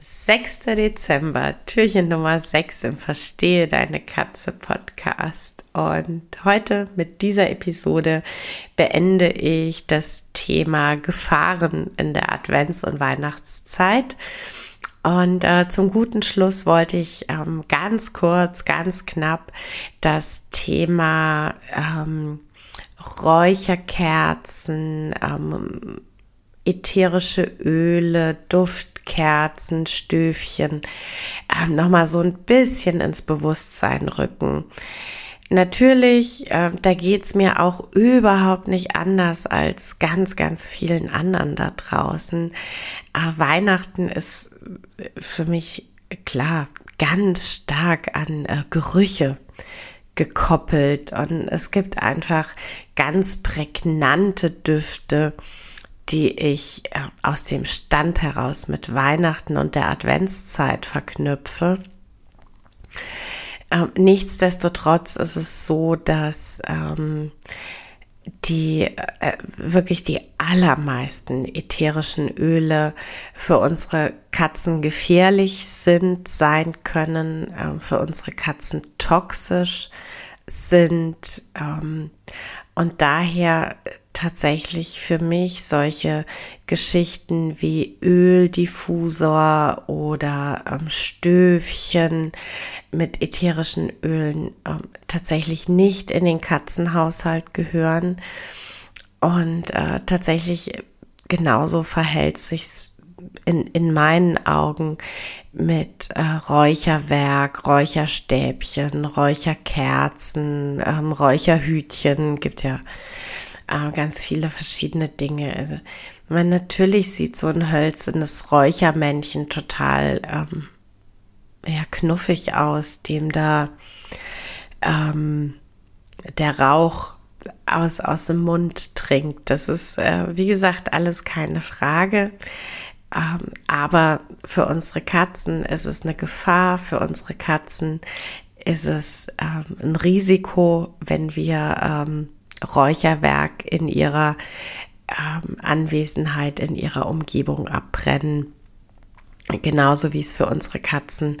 6. Dezember, Türchen Nummer 6 im Verstehe deine Katze Podcast. Und heute mit dieser Episode beende ich das Thema Gefahren in der Advents- und Weihnachtszeit. Und äh, zum guten Schluss wollte ich ähm, ganz kurz, ganz knapp das Thema ähm, Räucherkerzen, ähm, ätherische Öle, Duftkerzen, Stöfchen äh, nochmal so ein bisschen ins Bewusstsein rücken. Natürlich, äh, da geht's mir auch überhaupt nicht anders als ganz, ganz vielen anderen da draußen. Äh, Weihnachten ist für mich klar ganz stark an äh, Gerüche gekoppelt und es gibt einfach ganz prägnante Düfte, die ich äh, aus dem Stand heraus mit Weihnachten und der Adventszeit verknüpfe. Ähm, nichtsdestotrotz ist es so, dass ähm, die äh, wirklich die allermeisten ätherischen Öle für unsere Katzen gefährlich sind, sein können, äh, für unsere Katzen toxisch sind ähm, und daher tatsächlich für mich solche Geschichten wie Öldiffusor oder ähm, Stöfchen mit ätherischen Ölen ähm, tatsächlich nicht in den Katzenhaushalt gehören. Und äh, tatsächlich genauso verhält sich in, in meinen Augen mit äh, Räucherwerk, Räucherstäbchen, Räucherkerzen, ähm, Räucherhütchen, gibt ja äh, ganz viele verschiedene Dinge. Also, man natürlich sieht so ein hölzernes Räuchermännchen total ähm, ja, knuffig aus, dem da ähm, der Rauch aus, aus dem Mund trinkt. Das ist, äh, wie gesagt, alles keine Frage. Ähm, aber für unsere Katzen ist es eine Gefahr, für unsere Katzen ist es ähm, ein Risiko, wenn wir ähm, Räucherwerk in ihrer Anwesenheit, in ihrer Umgebung abbrennen. Genauso wie es für unsere Katzen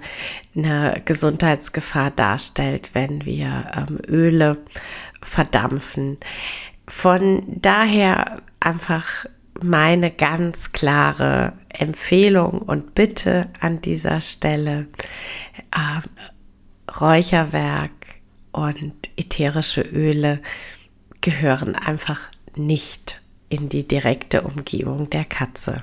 eine Gesundheitsgefahr darstellt, wenn wir Öle verdampfen. Von daher einfach meine ganz klare Empfehlung und Bitte an dieser Stelle. Äh, Räucherwerk und ätherische Öle gehören einfach nicht in die direkte Umgebung der Katze.